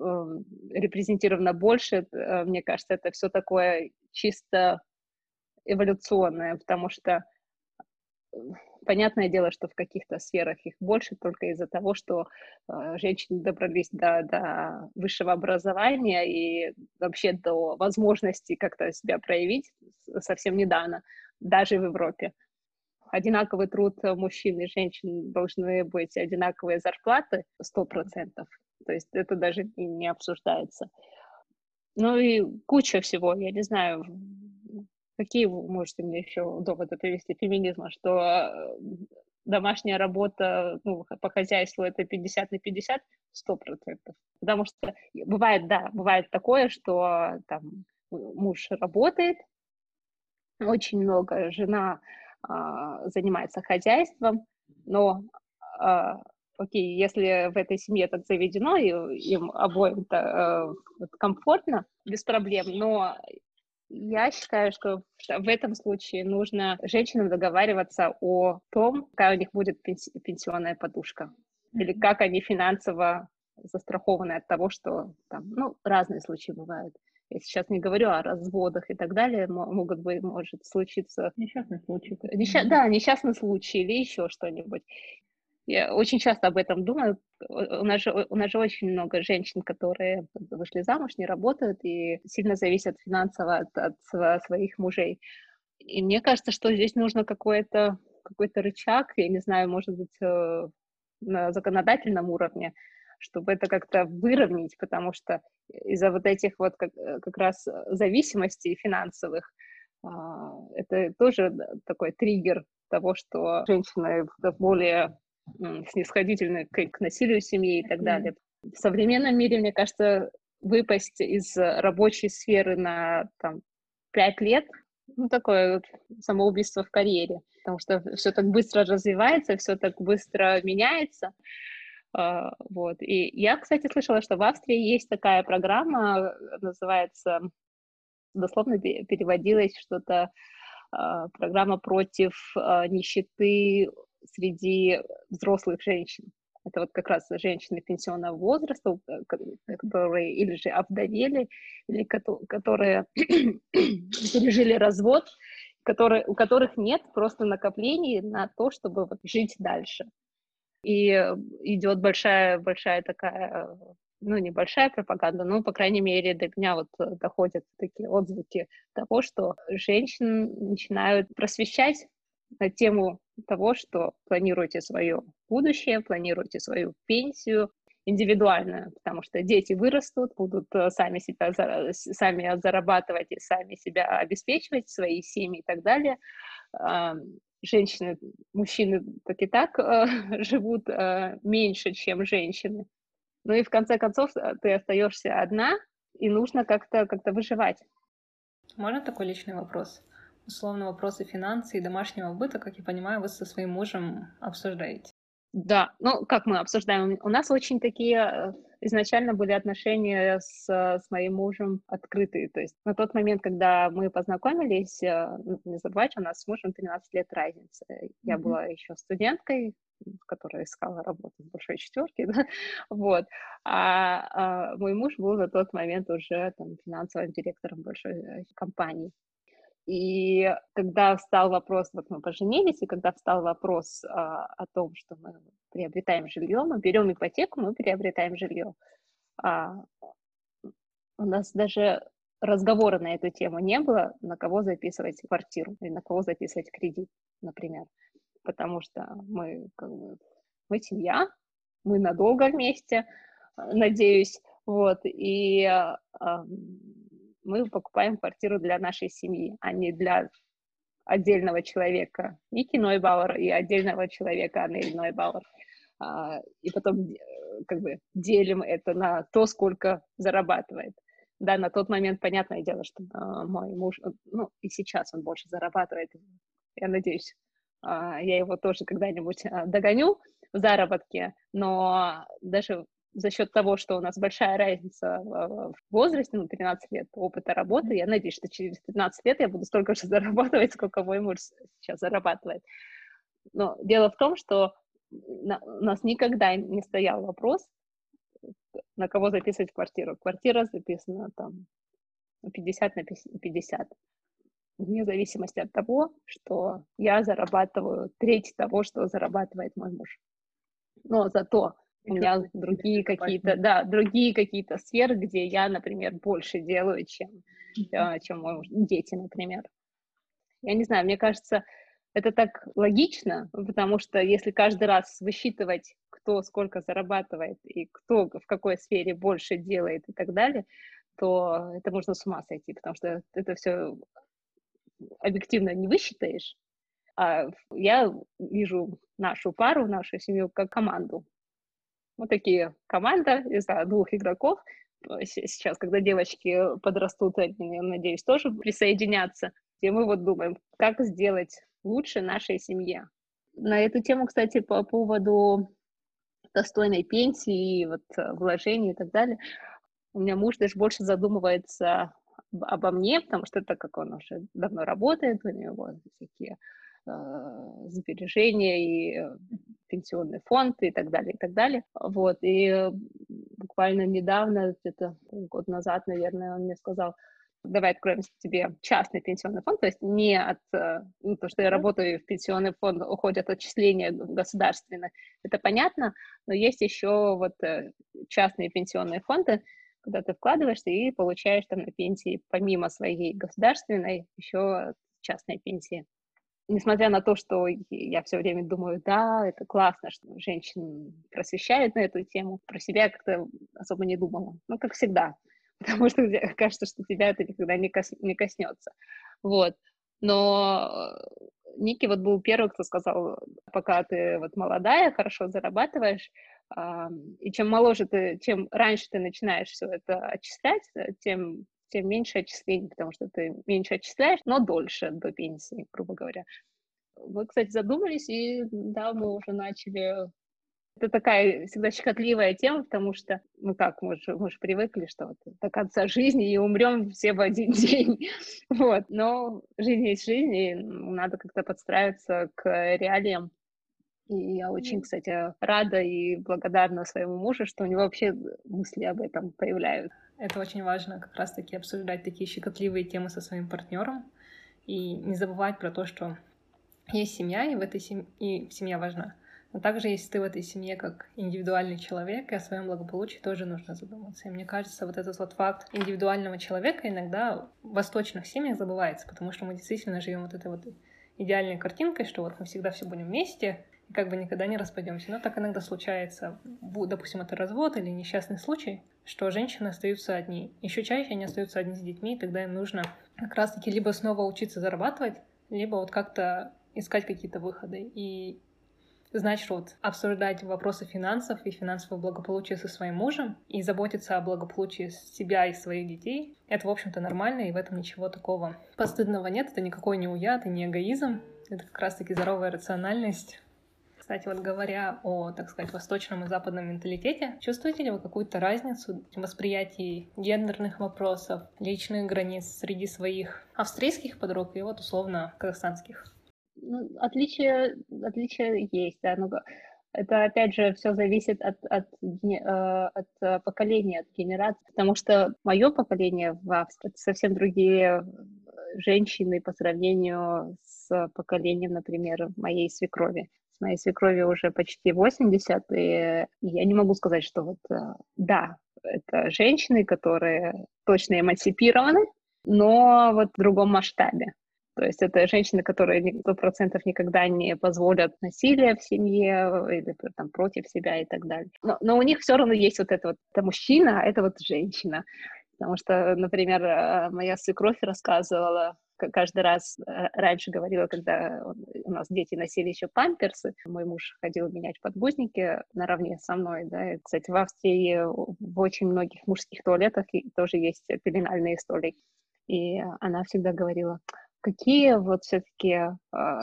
эм, репрезентировано больше, э, мне кажется, это все такое чисто эволюционное, потому что э, понятное дело, что в каких-то сферах их больше только из-за того, что женщины добрались до, до высшего образования и вообще до возможности как-то себя проявить совсем недавно, даже в Европе одинаковый труд мужчин и женщин должны быть одинаковые зарплаты, сто процентов. То есть это даже не обсуждается. Ну и куча всего, я не знаю, какие вы можете мне еще доводы привести феминизма, что э, домашняя работа ну, по хозяйству это 50 на 50, сто процентов. Потому что бывает, да, бывает такое, что там муж работает, очень много, жена занимается хозяйством, но а, окей, если в этой семье так заведено, и им обоим -то, э, комфортно, без проблем, но я считаю, что в этом случае нужно женщинам договариваться о том, какая у них будет пенсионная подушка, или как они финансово застрахованы от того, что там, ну, разные случаи бывают. Я сейчас не говорю о разводах и так далее, могут быть, может случиться... Несчастный случай. Несча... Да, несчастный случай или еще что-нибудь. Я очень часто об этом думаю. У нас, же, у нас же очень много женщин, которые вышли замуж, не работают и сильно зависят финансово от, от своих мужей. И мне кажется, что здесь нужно какой-то какой-то рычаг, я не знаю, может быть, э, на законодательном уровне, чтобы это как-то выровнять, потому что из-за вот этих вот как, э, как раз зависимостей финансовых а, это тоже такой триггер того, что женщины более снисходительны к, к насилию в семье и так далее. В современном мире, мне кажется, выпасть из рабочей сферы на там, пять лет, ну, такое вот самоубийство в карьере, потому что все так быстро развивается, все так быстро меняется. Uh, вот. И я, кстати, слышала, что в Австрии есть такая программа, называется, дословно переводилась что-то, uh, программа против uh, нищеты среди взрослых женщин. Это вот как раз женщины пенсионного возраста, э, которые или же овдовели, или которые пережили развод, которые, у которых нет просто накоплений на то, чтобы вот жить дальше. И идет большая, большая такая, ну, небольшая пропаганда, но, по крайней мере, до меня вот доходят такие отзвуки того, что женщин начинают просвещать на тему того, что планируете свое будущее, планируете свою пенсию индивидуальную, потому что дети вырастут, будут э, сами себя сами зарабатывать и сами себя обеспечивать, свои семьи и так далее. Женщины, мужчины так и так э, живут э, меньше, чем женщины. Ну и в конце концов ты остаешься одна, и нужно как-то как выживать. Можно такой личный вопрос? условно вопросы финансы и домашнего быта, как я понимаю, вы со своим мужем обсуждаете. Да, ну как мы обсуждаем? У нас очень такие э, изначально были отношения с, с моим мужем открытые. То есть на тот момент, когда мы познакомились, э, ну, не забывайте, у нас с мужем 13 лет разницы. Я mm-hmm. была еще студенткой, которая искала работу в большой четверке, да? вот. А, а мой муж был на тот момент уже там, финансовым директором большой э, компании. И когда встал вопрос, вот мы поженились, и когда встал вопрос а, о том, что мы приобретаем жилье, мы берем ипотеку, мы приобретаем жилье. А, у нас даже разговора на эту тему не было, на кого записывать квартиру или на кого записывать кредит, например. Потому что мы, как бы, мы семья, мы надолго вместе, надеюсь, вот, и а, мы покупаем квартиру для нашей семьи, а не для отдельного человека Ники Нойбауэр и отдельного человека Анель Нойбауэр. А, и потом э, как бы делим это на то, сколько зарабатывает. Да, на тот момент, понятное дело, что а, мой муж, э, ну, и сейчас он больше зарабатывает. Я надеюсь, а, я его тоже когда-нибудь догоню в заработке, но даже за счет того, что у нас большая разница в возрасте, ну, 13 лет опыта работы, я надеюсь, что через 15 лет я буду столько же зарабатывать, сколько мой муж сейчас зарабатывает. Но дело в том, что на, у нас никогда не стоял вопрос, на кого записывать квартиру. Квартира записана там 50 на 50. Вне зависимости от того, что я зарабатываю треть того, что зарабатывает мой муж. Но зато у меня другие какие-то, да, другие какие-то сферы, где я, например, больше делаю, чем, mm-hmm. чем мои дети, например. Я не знаю, мне кажется, это так логично, потому что если каждый раз высчитывать, кто сколько зарабатывает и кто в какой сфере больше делает и так далее, то это можно с ума сойти, потому что это все объективно не высчитаешь. А я вижу нашу пару, нашу семью как команду. Вот такие команда из двух игроков. Сейчас, когда девочки подрастут, они, надеюсь, тоже присоединятся. И мы вот думаем, как сделать лучше нашей семье. На эту тему, кстати, по поводу достойной пенсии, вот э, вложений и так далее, у меня муж даже больше задумывается обо мне, потому что это как он уже давно работает, у него всякие э, сбережения и э, пенсионный фонд и так далее, и так далее. Вот, и буквально недавно, где-то год назад, наверное, он мне сказал, давай откроем тебе частный пенсионный фонд, то есть не от, э, ну, то, что я работаю в пенсионный фонд, уходят отчисления государственные, это понятно, но есть еще вот э, частные пенсионные фонды, куда ты вкладываешься и получаешь там на пенсии помимо своей государственной еще частной пенсии. Несмотря на то, что я все время думаю, да, это классно, что женщин просвещают на эту тему, про себя я как-то особо не думала. Ну, как всегда, потому что кажется, что тебя это никогда не, кос, не коснется. Вот. Но Ники вот был первый, кто сказал, пока ты вот молодая, хорошо зарабатываешь, и чем моложе ты, чем раньше ты начинаешь все это отчислять, э, тем, тем меньше отчислений, потому что ты меньше отчисляешь, но дольше до пенсии, грубо говоря. Вы, кстати, задумались, и да, мы уже начали это такая всегда щекотливая тема, потому что, ну как, мы же, мы же привыкли, что вот до конца жизни и умрем все в один день. Вот. Но жизнь есть жизнь, и надо как-то подстраиваться к реалиям. И я очень, кстати, рада и благодарна своему мужу, что у него вообще мысли об этом появляются. Это очень важно, как раз-таки обсуждать такие щекотливые темы со своим партнером и не забывать про то, что есть семья, и в этой семье и семья важна. Но также, если ты в этой семье как индивидуальный человек, и о своем благополучии тоже нужно задуматься. И мне кажется, вот этот вот факт индивидуального человека иногда в восточных семьях забывается, потому что мы действительно живем вот этой вот идеальной картинкой, что вот мы всегда все будем вместе, как бы никогда не распадемся. Но так иногда случается, допустим, это развод или несчастный случай, что женщины остаются одни. Еще чаще они остаются одни с детьми, и тогда им нужно как раз-таки либо снова учиться зарабатывать, либо вот как-то искать какие-то выходы. И Значит, вот обсуждать вопросы финансов и финансового благополучия со своим мужем и заботиться о благополучии себя и своих детей, это, в общем-то, нормально, и в этом ничего такого постыдного нет. Это никакой не уят и не эгоизм. Это как раз-таки здоровая рациональность. Кстати, вот говоря о, так сказать, восточном и западном менталитете, чувствуете ли вы какую-то разницу в восприятии гендерных вопросов, личных границ среди своих австрийских подруг и вот условно казахстанских? ну, отличия, отличия есть, да, но это, опять же, все зависит от, от, э, от э, поколения, от генерации, потому что мое поколение в Австрии совсем другие женщины по сравнению с поколением, например, моей свекрови. Моей свекрови уже почти 80, и я не могу сказать, что вот, э, да, это женщины, которые точно эмансипированы, но вот в другом масштабе. То есть это женщины, которые сто процентов никогда не позволят насилия в семье или там, против себя и так далее. Но, но у них все равно есть вот это вот, это мужчина, а это вот женщина. Потому что, например, э, моя свекровь рассказывала, каждый раз э, раньше говорила, когда у нас дети носили еще памперсы, мой муж ходил менять подгузники наравне со мной, да, и, кстати, в Австрии в очень многих мужских туалетах тоже есть пеленальные столики, и она всегда говорила, какие вот все-таки э,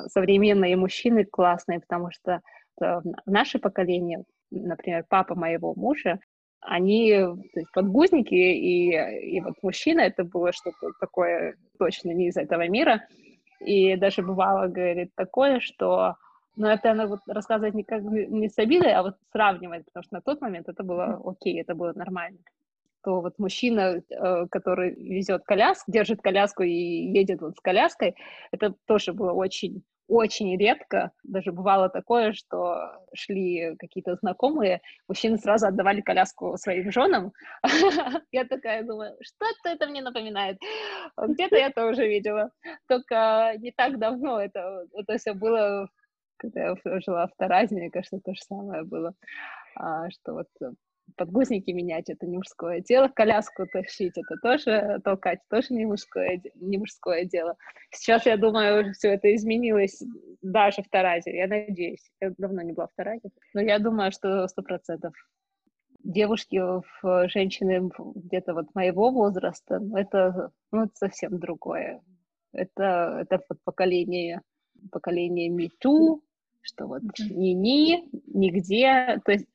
современные мужчины классные, потому что в наше поколение, например, папа моего мужа, они, то есть подгузники и, и вот мужчина, это было что-то такое точно не из этого мира. И даже бывало, говорит, такое, что но это она вот рассказывать не как не с обидой, а вот сравнивать, потому что на тот момент это было окей, это было нормально то вот мужчина, э, который везет коляску, держит коляску и едет вот с коляской, это тоже было очень очень редко. Даже бывало такое, что шли какие-то знакомые, мужчины сразу отдавали коляску своим женам. Я такая думаю, что-то это мне напоминает. Где-то я это уже видела. Только не так давно это, это все было, когда я жила в Таразе, мне кажется, то же самое было. А, что вот подгузники менять, это не мужское дело, коляску тащить, это тоже толкать, тоже не мужское, не мужское дело. Сейчас, я думаю, все это изменилось даже в Таразе, я надеюсь. Я давно не была в Таразе, но я думаю, что сто процентов девушки, женщины где-то вот моего возраста, ну, это, ну, это совсем другое. Это, это вот поколение, поколение МИТУ, что вот ни-ни, нигде, то есть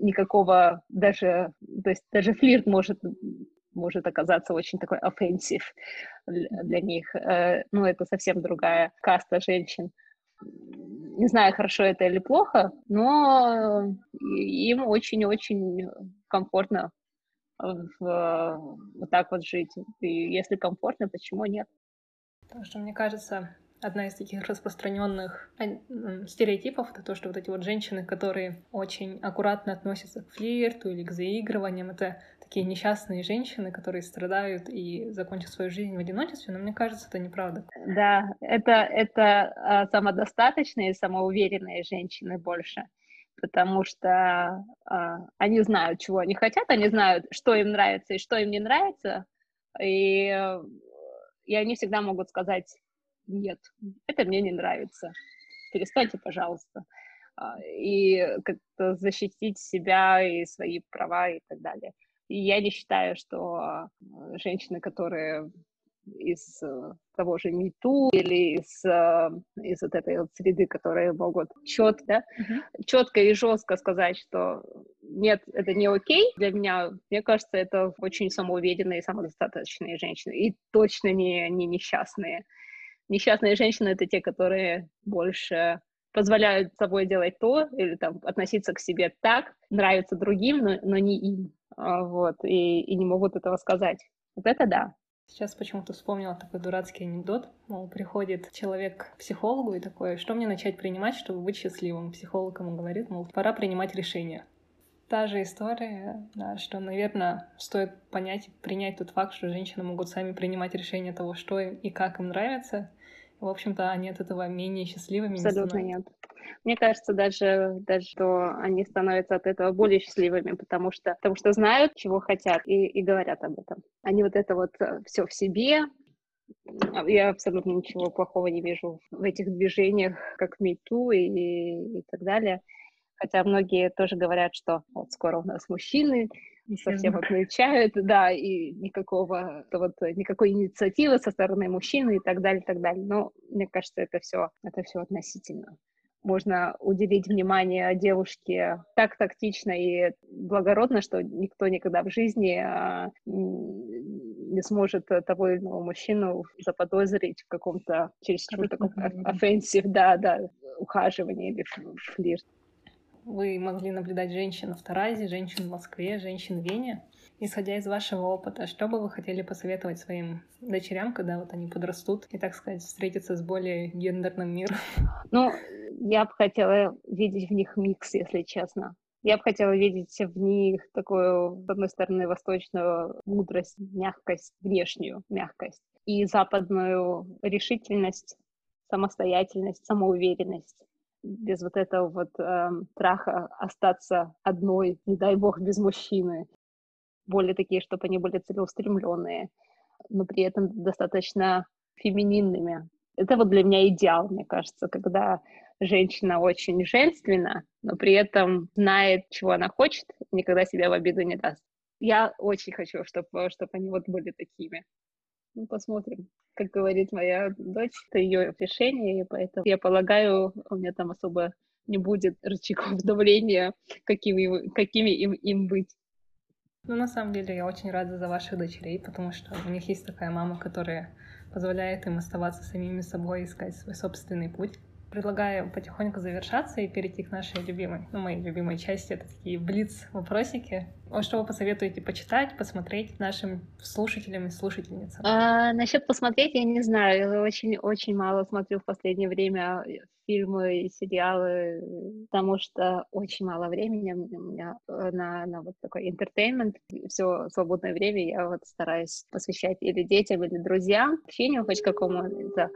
никакого даже, то есть даже флирт может может оказаться очень такой offensive для них. Э, ну, это совсем другая каста женщин. Не знаю, хорошо это или плохо, но им очень-очень комфортно в, вот так вот жить. И если комфортно, почему нет? Потому что, мне кажется, одна из таких распространенных стереотипов это то, что вот эти вот женщины, которые очень аккуратно относятся к флирту или к заигрываниям, это такие несчастные женщины, которые страдают и закончат свою жизнь в одиночестве, но мне кажется, это неправда. Да, это, это а, самодостаточные, самоуверенные женщины больше, потому что а, они знают, чего они хотят, они знают, что им нравится и что им не нравится, и, и они всегда могут сказать нет, это мне не нравится, перестаньте, пожалуйста, а, и как-то защитить себя и свои права и так далее. И я не считаю, что а, женщины, которые из э, того же МИТУ или из, э, из вот этой вот среды, которые могут четко, да, uh-huh. четко и жестко сказать, что нет, это не окей для меня. Мне кажется, это очень самоуверенные и самодостаточные женщины. И точно не, не несчастные. Несчастные женщины — это те, которые больше позволяют собой делать то или там относиться к себе так, нравится другим, но, но не им, а, вот, и, и не могут этого сказать. Вот это да. Сейчас почему-то вспомнила такой дурацкий анекдот. Мол, приходит человек к психологу и такой, что мне начать принимать, чтобы быть счастливым? Психолог ему говорит, мол, пора принимать решение та же история, да, что, наверное, стоит понять, принять тот факт, что женщины могут сами принимать решение того, что им и как им нравится. В общем-то, они от этого менее счастливыми Абсолютно не нет. Мне кажется, даже, даже что они становятся от этого более счастливыми, потому что, потому что знают, чего хотят, и, и говорят об этом. Они вот это вот э, все в себе, я абсолютно ничего плохого не вижу в этих движениях, как МИТУ и, и так далее. Хотя многие тоже говорят, что вот скоро у нас мужчины совсем отключают, да, и никакого, вот, никакой инициативы со стороны мужчины и так далее, и так далее. Но мне кажется, это все, это все относительно. Можно уделить внимание девушке так тактично и благородно, что никто никогда в жизни а, не сможет того или иного мужчину заподозрить в каком-то чересчур таком offensive, да, да, ухаживании или флирт вы могли наблюдать женщин в Таразе, женщин в Москве, женщин в Вене. Исходя из вашего опыта, что бы вы хотели посоветовать своим дочерям, когда вот они подрастут и, так сказать, встретятся с более гендерным миром? Ну, я бы хотела видеть в них микс, если честно. Я бы хотела видеть в них такую, с одной стороны, восточную мудрость, мягкость, внешнюю мягкость, и западную решительность, самостоятельность, самоуверенность без вот этого вот э, страха остаться одной, не дай бог, без мужчины. Более такие, чтобы они были целеустремленные, но при этом достаточно фемининными. Это вот для меня идеал, мне кажется, когда женщина очень женственна, но при этом знает, чего она хочет, никогда себя в обиду не даст. Я очень хочу, чтобы, чтобы они вот были такими. Ну, посмотрим. Как говорит моя дочь, это ее решение, и поэтому я полагаю, у меня там особо не будет рычагов давления, какими, какими им, им быть. Ну, на самом деле, я очень рада за ваших дочерей, потому что у них есть такая мама, которая позволяет им оставаться самими собой, искать свой собственный путь предлагаю потихоньку завершаться и перейти к нашей любимой, ну, моей любимой части. Это такие блиц-вопросики. Что вы посоветуете почитать, посмотреть нашим слушателям и слушательницам? А, насчет посмотреть, я не знаю. Я очень-очень мало смотрю в последнее время фильмы и сериалы, потому что очень мало времени у меня на, на вот такой entertainment. Все свободное время я вот стараюсь посвящать или детям, или друзьям, общению хоть какому-то.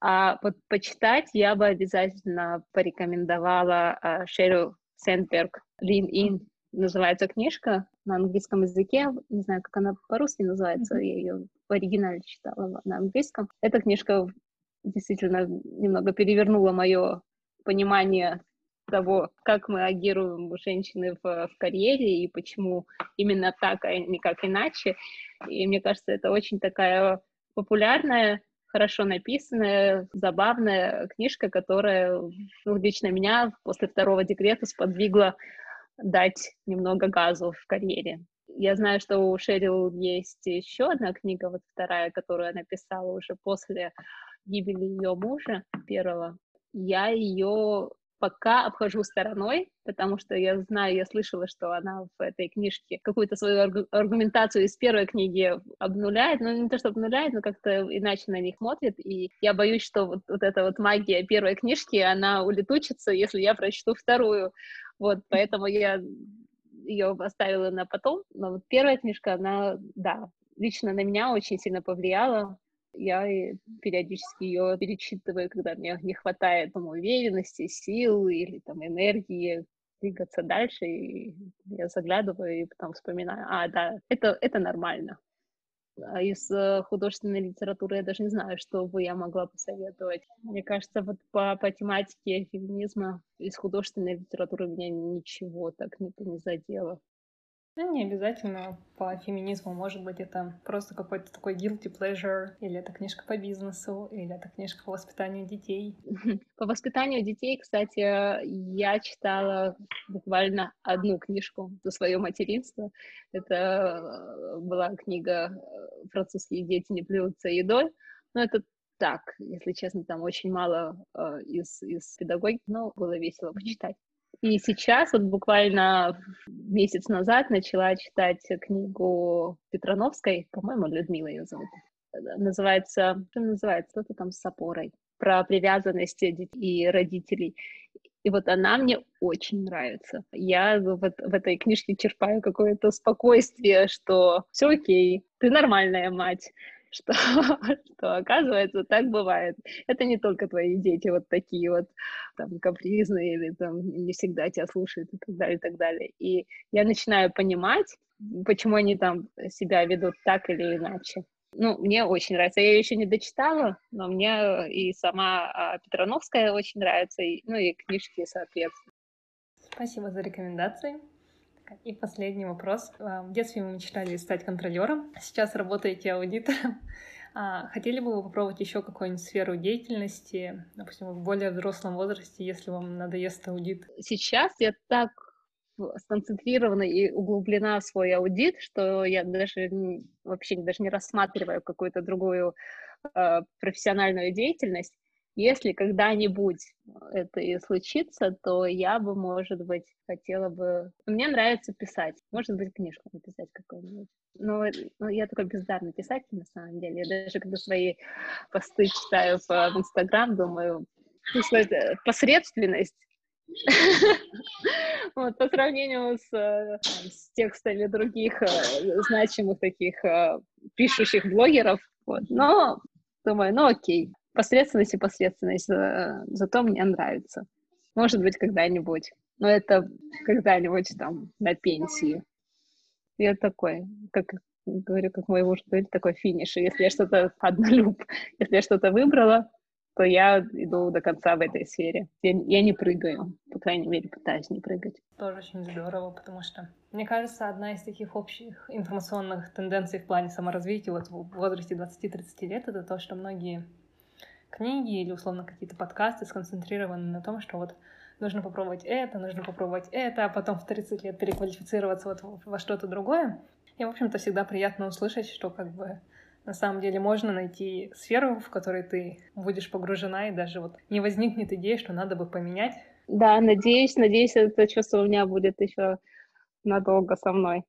А вот почитать я бы обязательно порекомендовала uh, Шерил Сендберг «Lean In». Называется книжка на английском языке. Не знаю, как она по-русски называется. Mm-hmm. Я ее в оригинале читала на английском. Эта книжка действительно немного перевернула мое понимание того, как мы агируем женщины в, в карьере и почему именно так, а не как иначе. И мне кажется, это очень такая популярная хорошо написанная, забавная книжка, которая ну, лично меня после второго декрета сподвигла дать немного газу в карьере. Я знаю, что у Шерил есть еще одна книга, вот вторая, которую она писала уже после гибели ее мужа первого. Я ее пока обхожу стороной, потому что я знаю, я слышала, что она в этой книжке какую-то свою аргументацию из первой книги обнуляет, ну не то, что обнуляет, но как-то иначе на них смотрит, и я боюсь, что вот, вот эта вот магия первой книжки, она улетучится, если я прочту вторую, вот, поэтому я ее оставила на потом, но вот первая книжка, она, да, лично на меня очень сильно повлияла, я периодически ее перечитываю, когда мне не хватает там, уверенности, сил или там энергии двигаться дальше, и я заглядываю и потом вспоминаю, а, да, это, это нормально. А из э, художественной литературы я даже не знаю, что бы я могла посоветовать. Мне кажется, вот по, по тематике феминизма из художественной литературы меня ничего так не, не задело. Ну, не обязательно по феминизму, может быть, это просто какой-то такой guilty pleasure, или это книжка по бизнесу, или это книжка по воспитанию детей. По воспитанию детей, кстати, я читала буквально одну книжку за свое материнство. Это э, была книга э, «Французские дети не плюются едой». Но это так, если честно, там очень мало э, из, из педагогики, но было весело почитать. И сейчас, вот буквально месяц назад, начала читать книгу Петрановской, по-моему, Людмила ее зовут. Называется, что называется, что-то там с опорой, про привязанность и родителей. И вот она мне очень нравится. Я вот в этой книжке черпаю какое-то спокойствие, что все окей, ты нормальная мать, что, что оказывается так бывает. Это не только твои дети вот такие вот там капризные или там не всегда тебя слушают и так далее, и так далее. И я начинаю понимать, почему они там себя ведут так или иначе. Ну, мне очень нравится. Я ее еще не дочитала, но мне и сама а, Петрановская очень нравится, и, ну и книжки, соответственно. Спасибо за рекомендации. И последний вопрос. А, в детстве вы мечтали стать контролером, сейчас работаете аудитором. А хотели бы вы попробовать еще какую-нибудь сферу деятельности, допустим, в более взрослом возрасте, если вам надоест аудит? Сейчас я так сконцентрирована и углублена в свой аудит, что я даже вообще даже не рассматриваю какую-то другую э, профессиональную деятельность. Если когда-нибудь это и случится, то я бы, может быть, хотела бы... Мне нравится писать. Может быть, книжку написать какую-нибудь. Но, но я такой бездарный писатель, на самом деле. Я даже когда свои посты читаю в, Инстаграм, думаю, посредственность вот, по сравнению с, с текстами других э, значимых таких э, пишущих блогеров. Но думаю, ну окей, посредственность и посредственность, э, зато мне нравится. Может быть, когда-нибудь. Но это когда-нибудь там на пенсии. Я такой, как говорю, как мой муж говорит, такой финиш. И если я что-то однолюб, если я что-то выбрала, то я иду до конца в этой сфере. Я, я не прыгаю, по крайней мере, пытаюсь не прыгать. Тоже очень здорово, потому что, мне кажется, одна из таких общих информационных тенденций в плане саморазвития вот в возрасте 20-30 лет — это то, что многие книги или условно какие-то подкасты сконцентрированы на том, что вот нужно попробовать это, нужно попробовать это, а потом в 30 лет переквалифицироваться вот во что-то другое. И, в общем-то, всегда приятно услышать, что как бы на самом деле можно найти сферу, в которой ты будешь погружена, и даже вот не возникнет идеи, что надо бы поменять. Да, надеюсь, надеюсь, это чувство у меня будет еще надолго со мной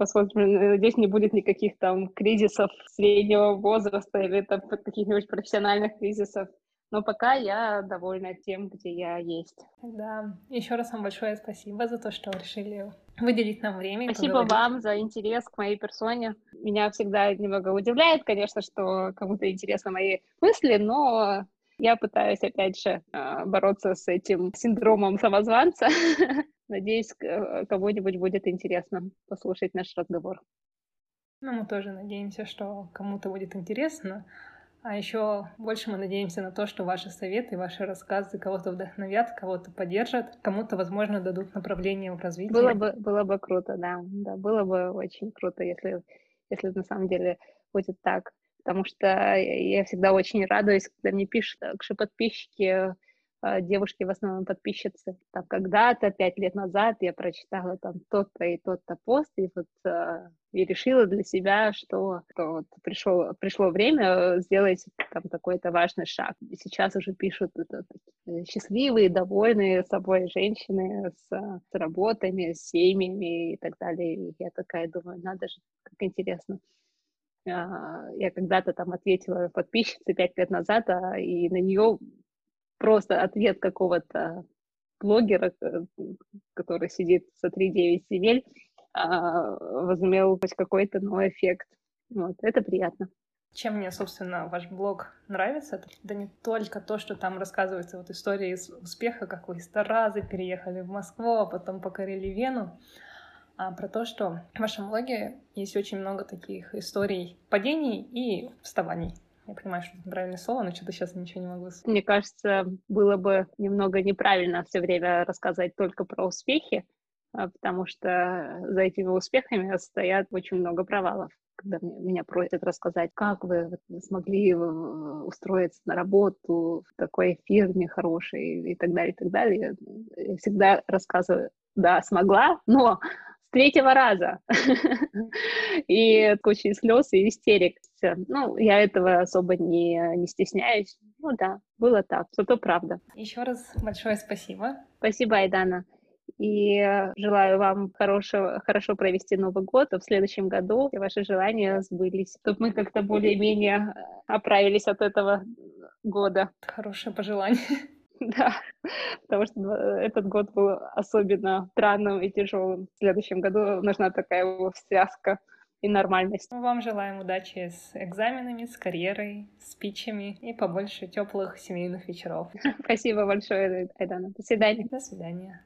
посмотрим. Надеюсь, не будет никаких там кризисов среднего возраста или там каких-нибудь профессиональных кризисов. Но пока я довольна тем, где я есть. Да, еще раз вам большое спасибо за то, что решили выделить нам время. Спасибо вам за интерес к моей персоне. Меня всегда немного удивляет, конечно, что кому-то интересны мои мысли, но я пытаюсь, опять же, а, бороться с этим синдромом самозванца. Надеюсь, э, кому-нибудь будет интересно послушать наш разговор. Ну, мы тоже надеемся, что кому-то будет интересно. А еще больше мы надеемся на то, что ваши советы, ваши рассказы кого-то вдохновят, кого-то поддержат, кому-то, возможно, дадут направление в развитии. Было бы, было бы круто, да. да. Было бы очень круто, если, если на самом деле будет так потому что я всегда очень радуюсь, когда мне пишут подписчики, девушки в основном подписчицы. Там когда-то, пять лет назад, я прочитала там тот-то и тот-то пост, и вот а, и решила для себя, что, что вот пришло, пришло время сделать там какой-то важный шаг. И сейчас уже пишут это, счастливые, довольные собой женщины с, с работами, с семьями и так далее. И я такая думаю, надо же, как интересно. А, я когда-то там ответила подписчице пять лет назад, а, и на нее просто ответ какого-то блогера, который сидит со 3-9 земель, а, возымел хоть какой-то новый эффект. Вот, это приятно. Чем мне, собственно, ваш блог нравится, это да не только то, что там рассказывается вот история из успеха, как вы из Таразы переехали в Москву, а потом покорили Вену, а про то, что в вашем блоге есть очень много таких историй падений и вставаний. Я понимаю, что это правильное слово, но что-то сейчас ничего не могу сказать. Мне кажется, было бы немного неправильно все время рассказать только про успехи, а, потому что за этими успехами стоят очень много провалов. Когда меня просят рассказать, как вы смогли устроиться на работу в такой фирме хорошей и так далее, и так далее, я всегда рассказываю, да, смогла, но третьего раза. И куча слез и истерик. Ну, я этого особо не, не стесняюсь. Ну да, было так, зато правда. Еще раз большое спасибо. Спасибо, Айдана. И желаю вам хорошего, хорошо провести Новый год, а в следующем году ваши желания сбылись, чтобы мы как-то более-менее оправились от этого года. Хорошее пожелание. Да, потому что этот год был особенно странным и тяжелым. В следующем году нужна такая связка и нормальность. Мы вам желаем удачи с экзаменами, с карьерой, с питчами и побольше теплых семейных вечеров. Спасибо большое, Айдана. До свидания. До свидания.